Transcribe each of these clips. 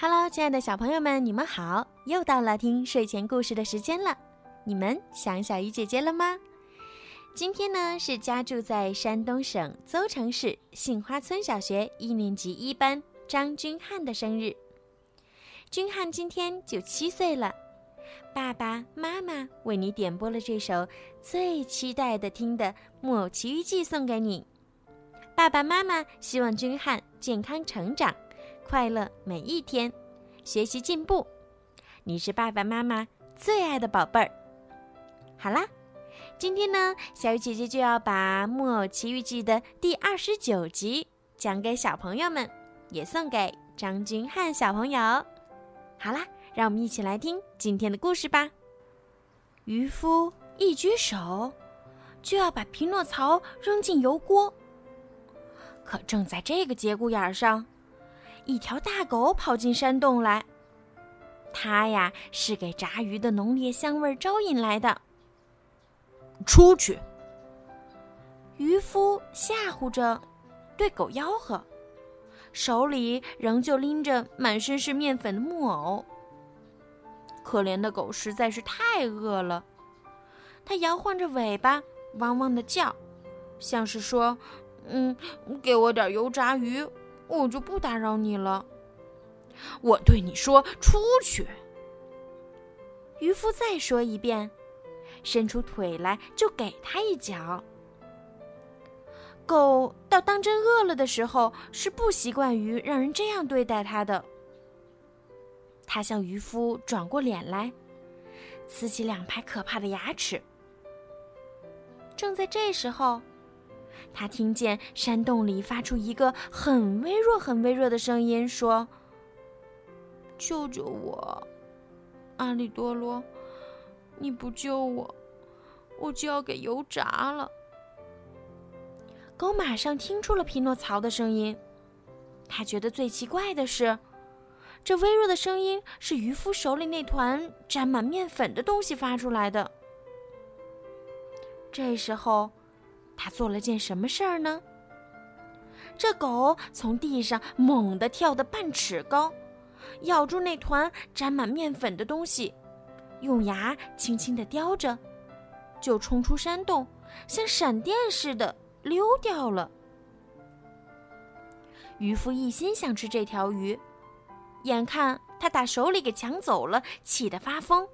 Hello，亲爱的小朋友们，你们好！又到了听睡前故事的时间了。你们想小鱼姐姐了吗？今天呢是家住在山东省邹城市杏花村小学一年级一班张君汉的生日。君汉今天就七岁了。爸爸妈妈为你点播了这首最期待的听的《木偶奇遇记》，送给你。爸爸妈妈希望君汉健康成长。快乐每一天，学习进步，你是爸爸妈妈最爱的宝贝儿。好啦，今天呢，小鱼姐姐就要把《木偶奇遇记》的第二十九集讲给小朋友们，也送给张君汉小朋友。好啦，让我们一起来听今天的故事吧。渔夫一举手，就要把匹诺曹扔进油锅，可正在这个节骨眼上。一条大狗跑进山洞来，它呀是给炸鱼的浓烈香味招引来的。出去！渔夫吓唬着，对狗吆喝，手里仍旧拎着满身是面粉的木偶。可怜的狗实在是太饿了，它摇晃着尾巴，汪汪的叫，像是说：“嗯，给我点油炸鱼。”我就不打扰你了。我对你说，出去。渔夫再说一遍，伸出腿来就给他一脚。狗到当真饿了的时候，是不习惯于让人这样对待它的。它向渔夫转过脸来，呲起两排可怕的牙齿。正在这时候。他听见山洞里发出一个很微弱、很微弱的声音，说：“救救我，阿里多罗！你不救我，我就要给油炸了。”狗马上听出了匹诺曹的声音，他觉得最奇怪的是，这微弱的声音是渔夫手里那团沾满面粉的东西发出来的。这时候。他做了件什么事儿呢？这狗从地上猛地跳得半尺高，咬住那团沾满面粉的东西，用牙轻轻地叼着，就冲出山洞，像闪电似的溜掉了。渔夫一心想吃这条鱼，眼看他打手里给抢走了，气得发疯，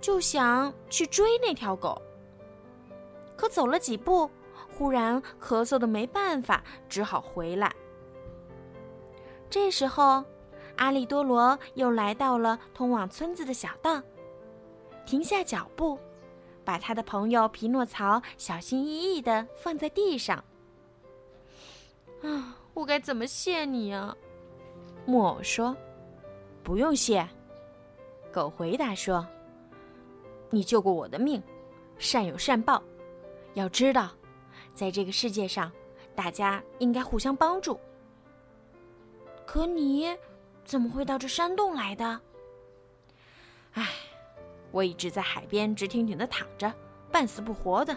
就想去追那条狗。可走了几步，忽然咳嗽的没办法，只好回来。这时候，阿利多罗又来到了通往村子的小道，停下脚步，把他的朋友匹诺曹小心翼翼的放在地上。啊，我该怎么谢你呀？木偶说：“不用谢。”狗回答说：“你救过我的命，善有善报。”要知道，在这个世界上，大家应该互相帮助。可你怎么会到这山洞来的？唉，我一直在海边直挺挺的躺着，半死不活的。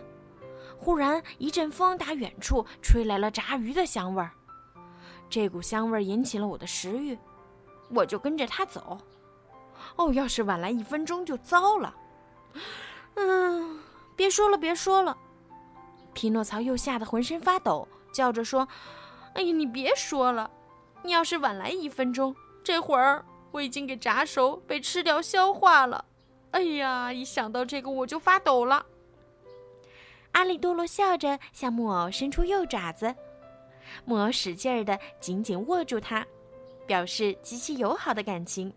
忽然一阵风打远处吹来了炸鱼的香味儿，这股香味儿引起了我的食欲，我就跟着它走。哦，要是晚来一分钟就糟了。嗯，别说了，别说了。匹诺曹又吓得浑身发抖，叫着说：“哎呀，你别说了！你要是晚来一分钟，这会儿我已经给炸熟，被吃掉消化了。哎呀，一想到这个我就发抖了。”阿里多罗笑着向木偶伸出右爪子，木偶使劲儿的紧紧握住它，表示极其友好的感情。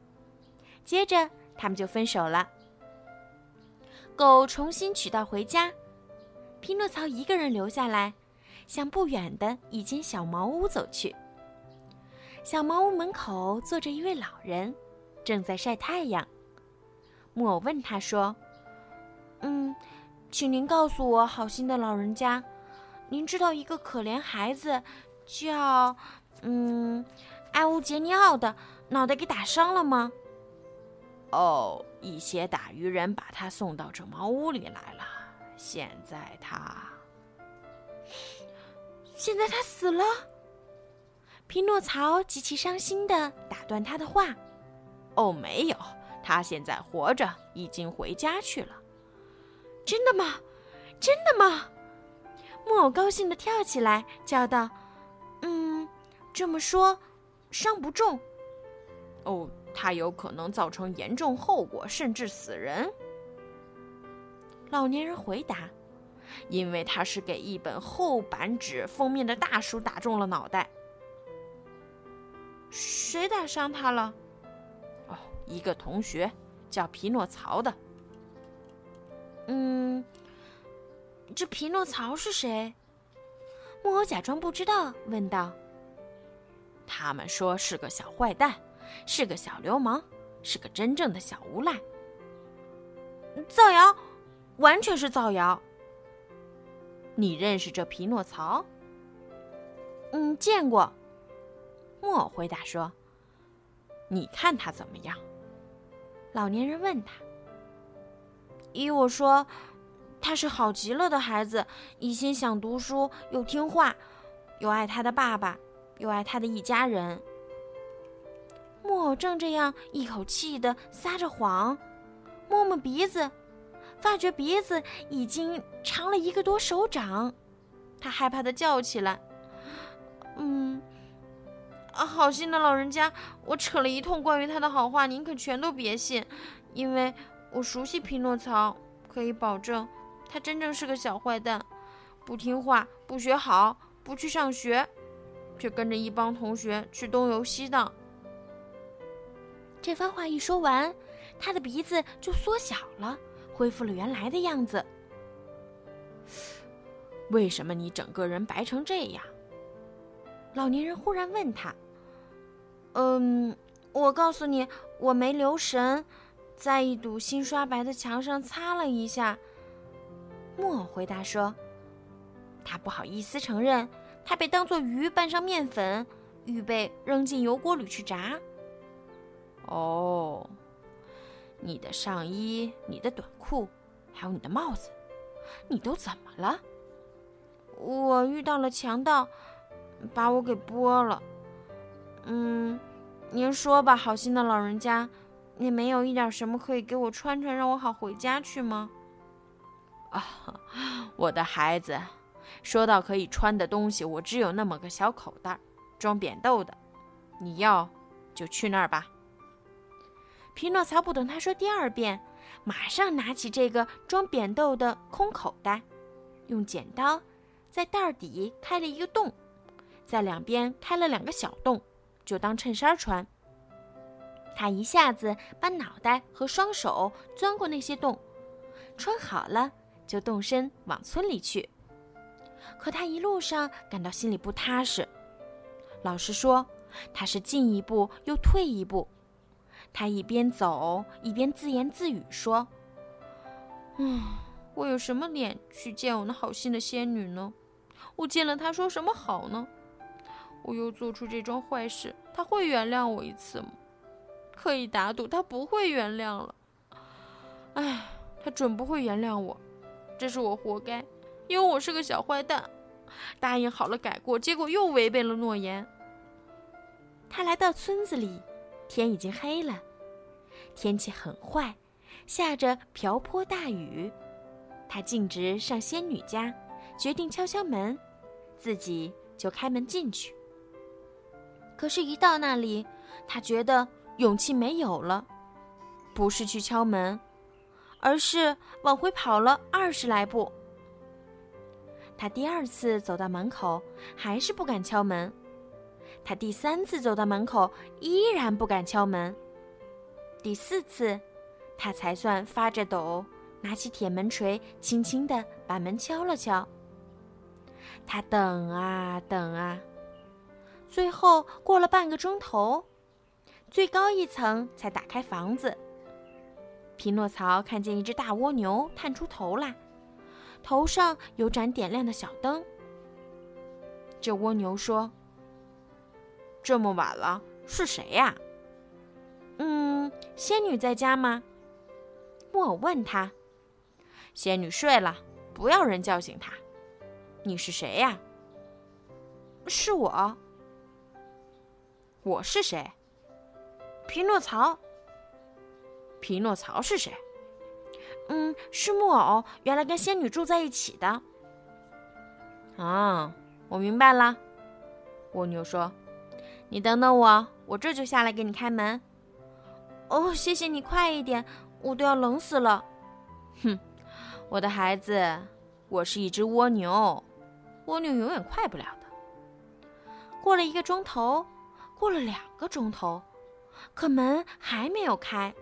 接着，他们就分手了。狗重新取道回家。匹诺曹一个人留下来，向不远的一间小茅屋走去。小茅屋门口坐着一位老人，正在晒太阳。木偶问他说：“嗯，请您告诉我，好心的老人家，您知道一个可怜孩子叫……嗯，埃乌杰尼奥的，脑袋给打伤了吗？”“哦，一些打鱼人把他送到这茅屋里来了。”现在他，现在他死了。匹诺曹极其伤心地打断他的话：“哦，没有，他现在活着，已经回家去了。”真的吗？真的吗？木偶高兴地跳起来，叫道：“嗯，这么说，伤不重。哦，他有可能造成严重后果，甚至死人。”老年人回答：“因为他是给一本厚板纸封面的大书打中了脑袋。”谁打伤他了？哦，一个同学，叫匹诺曹的。嗯。这匹诺曹是谁？木偶假装不知道，问道：“他们说是个小坏蛋，是个小流氓，是个真正的小无赖。造谣，完全是造谣。你认识这匹诺曹？嗯，见过。”木偶回答说：“你看他怎么样？”老年人问他：“依我说。”他是好极了的孩子，一心想读书，又听话，又爱他的爸爸，又爱他的一家人。木偶正这样一口气的撒着谎，摸摸鼻子，发觉鼻子已经长了一个多手掌，他害怕的叫起来：“嗯，啊，好心的老人家，我扯了一通关于他的好话，您可全都别信，因为我熟悉匹诺曹，可以保证。”他真正是个小坏蛋，不听话，不学好，不去上学，却跟着一帮同学去东游西荡。这番话一说完，他的鼻子就缩小了，恢复了原来的样子。为什么你整个人白成这样？老年人忽然问他。嗯，我告诉你，我没留神，在一堵新刷白的墙上擦了一下。木偶回答说：“他不好意思承认，他被当作鱼拌上面粉，预备扔进油锅里去炸。”哦，你的上衣、你的短裤，还有你的帽子，你都怎么了？我遇到了强盗，把我给剥了。嗯，您说吧，好心的老人家，你没有一点什么可以给我穿穿，让我好回家去吗？啊，我的孩子，说到可以穿的东西，我只有那么个小口袋，装扁豆的。你要，就去那儿吧。匹诺曹不等他说第二遍，马上拿起这个装扁豆的空口袋，用剪刀在袋底开了一个洞，在两边开了两个小洞，就当衬衫穿。他一下子把脑袋和双手钻过那些洞，穿好了。就动身往村里去，可他一路上感到心里不踏实。老实说，他是进一步又退一步。他一边走一边自言自语说：“嗯，我有什么脸去见我那好心的仙女呢？我见了她说什么好呢？我又做出这桩坏事，她会原谅我一次吗？可以打赌，她不会原谅了。哎，她准不会原谅我。”这是我活该，因为我是个小坏蛋，答应好了改过，结果又违背了诺言。他来到村子里，天已经黑了，天气很坏，下着瓢泼大雨。他径直上仙女家，决定敲敲门，自己就开门进去。可是，一到那里，他觉得勇气没有了，不是去敲门。而是往回跑了二十来步。他第二次走到门口，还是不敢敲门；他第三次走到门口，依然不敢敲门。第四次，他才算发着抖，拿起铁门锤，轻轻地把门敲了敲。他等啊等啊，最后过了半个钟头，最高一层才打开房子。匹诺曹看见一只大蜗牛探出头来，头上有盏点亮的小灯。这蜗牛说：“这么晚了，是谁呀？”“嗯，仙女在家吗？”木偶问他。“仙女睡了，不要人叫醒她。”“你是谁呀？”“是我。”我是谁？匹诺曹。匹诺曹是谁？嗯，是木偶，原来跟仙女住在一起的。啊，我明白了。蜗牛说：“你等等我，我这就下来给你开门。”哦，谢谢你，快一点，我都要冷死了。哼，我的孩子，我是一只蜗牛，蜗牛永远快不了的。过了一个钟头，过了两个钟头，可门还没有开。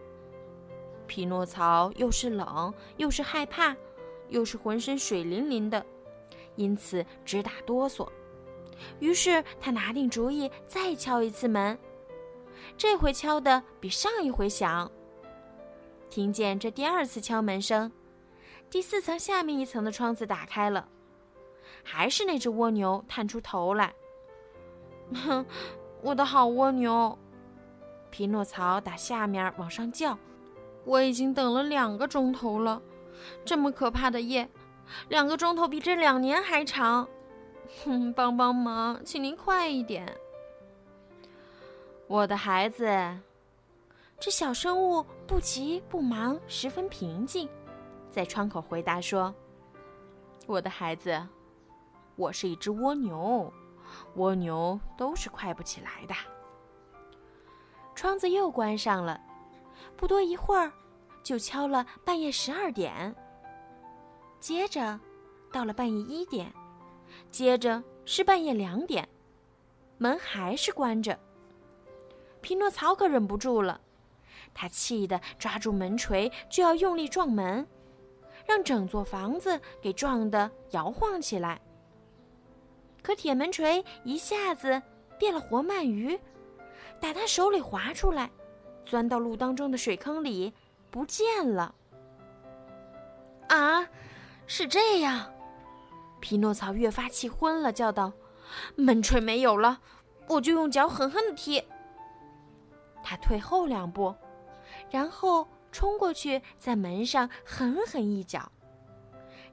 匹诺曹又是冷，又是害怕，又是浑身水淋淋的，因此直打哆嗦。于是他拿定主意，再敲一次门。这回敲的比上一回响。听见这第二次敲门声，第四层下面一层的窗子打开了，还是那只蜗牛探出头来。哼，我的好蜗牛，匹诺曹打下面往上叫。我已经等了两个钟头了，这么可怕的夜，两个钟头比这两年还长。哼，帮帮忙，请您快一点。我的孩子，这小生物不急不忙，十分平静，在窗口回答说：“我的孩子，我是一只蜗牛。”蜗牛都是快不起来的。窗子又关上了，不多一会儿，就敲了半夜十二点。接着，到了半夜一点，接着是半夜两点，门还是关着。匹诺曹可忍不住了，他气得抓住门锤就要用力撞门，让整座房子给撞得摇晃起来。可铁门锤一下子变了活鳗鱼，打他手里滑出来，钻到路当中的水坑里，不见了。啊，是这样！匹诺曹越发气昏了，叫道：“门锤没有了，我就用脚狠狠的踢。”他退后两步，然后冲过去，在门上狠狠一脚。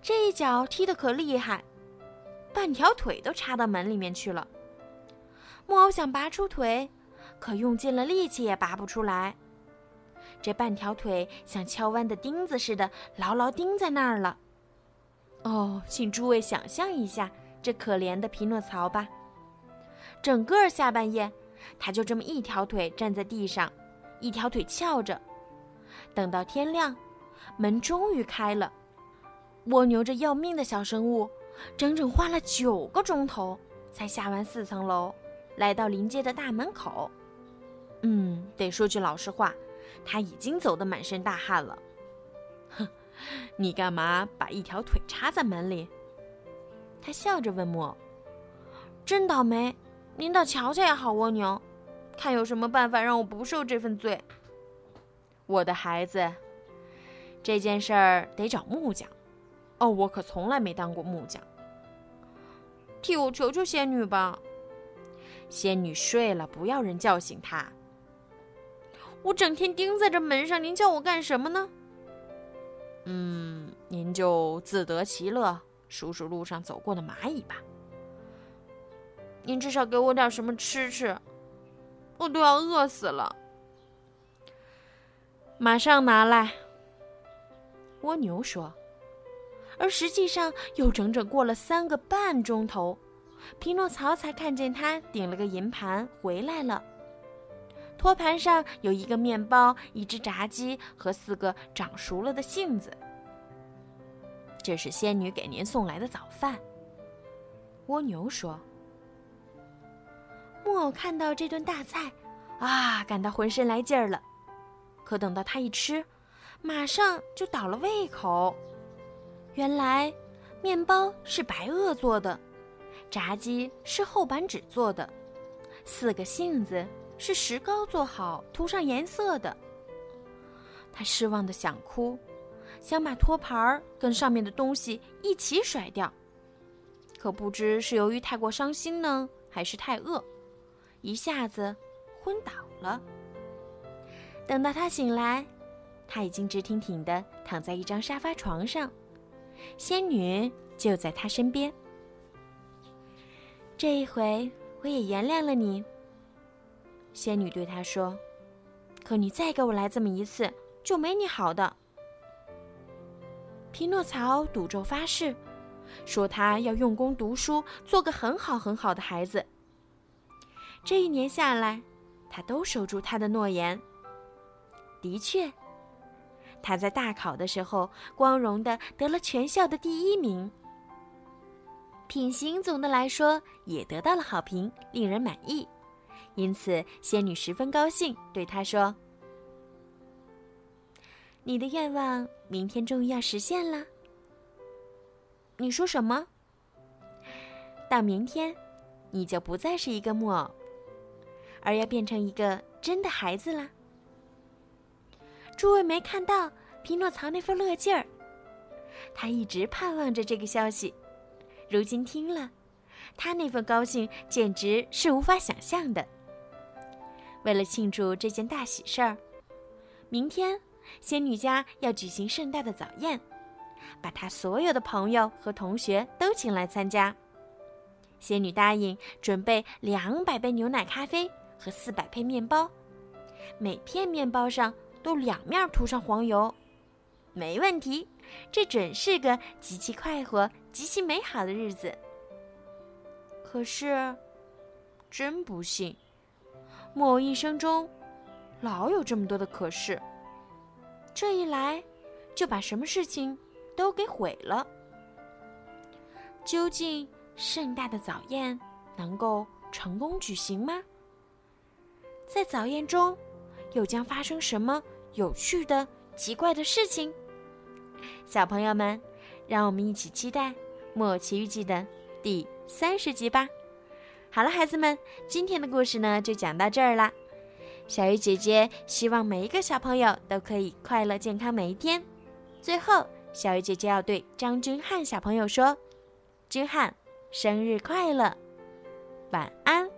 这一脚踢得可厉害。半条腿都插到门里面去了。木偶想拔出腿，可用尽了力气也拔不出来。这半条腿像敲弯的钉子似的，牢牢钉在那儿了。哦，请诸位想象一下这可怜的匹诺曹吧。整个下半夜，他就这么一条腿站在地上，一条腿翘着。等到天亮，门终于开了。蜗牛这要命的小生物。整整花了九个钟头，才下完四层楼，来到临街的大门口。嗯，得说句老实话，他已经走得满身大汗了。你干嘛把一条腿插在门里？他笑着问木偶：“真倒霉，您倒瞧瞧呀，好蜗牛，看有什么办法让我不受这份罪。”我的孩子，这件事儿得找木匠。哦，我可从来没当过木匠。替我求求仙女吧。仙女睡了，不要人叫醒她。我整天盯在这门上，您叫我干什么呢？嗯，您就自得其乐，数数路上走过的蚂蚁吧。您至少给我点什么吃吃，我都要饿死了。马上拿来。蜗牛说。而实际上，又整整过了三个半钟头，匹诺曹才看见他顶了个银盘回来了。托盘上有一个面包、一只炸鸡和四个长熟了的杏子。这是仙女给您送来的早饭。蜗牛说：“木偶看到这顿大菜，啊，感到浑身来劲儿了。可等到他一吃，马上就倒了胃口。”原来，面包是白垩做的，炸鸡是厚板纸做的，四个杏子是石膏做好涂上颜色的。他失望的想哭，想把托盘儿跟上面的东西一起甩掉，可不知是由于太过伤心呢，还是太饿，一下子昏倒了。等到他醒来，他已经直挺挺的躺在一张沙发床上。仙女就在他身边。这一回我也原谅了你。仙女对他说：“可你再给我来这么一次，就没你好的。”匹诺曹赌咒发誓，说他要用功读书，做个很好很好的孩子。这一年下来，他都守住他的诺言。的确，他在大考的时候光荣的得了全校的第一名。品行总的来说也得到了好评，令人满意。因此，仙女十分高兴，对他说：“你的愿望明天终于要实现了。”你说什么？到明天，你就不再是一个木偶，而要变成一个真的孩子了。诸位没看到匹诺曹那份乐劲儿？他一直盼望着这个消息，如今听了，他那份高兴简直是无法想象的。为了庆祝这件大喜事儿，明天仙女家要举行盛大的早宴，把她所有的朋友和同学都请来参加。仙女答应准备两百杯牛奶咖啡和四百片面包，每片面包上。都两面涂上黄油，没问题。这准是个极其快活、极其美好的日子。可是，真不幸，木偶一生中老有这么多的可是。这一来，就把什么事情都给毁了。究竟盛大的早宴能够成功举行吗？在早宴中，又将发生什么？有趣的、奇怪的事情，小朋友们，让我们一起期待《木偶奇遇记》的第三十集吧。好了，孩子们，今天的故事呢就讲到这儿啦。小鱼姐姐希望每一个小朋友都可以快乐健康每一天。最后，小鱼姐姐要对张君汉小朋友说：“君汉，生日快乐，晚安。”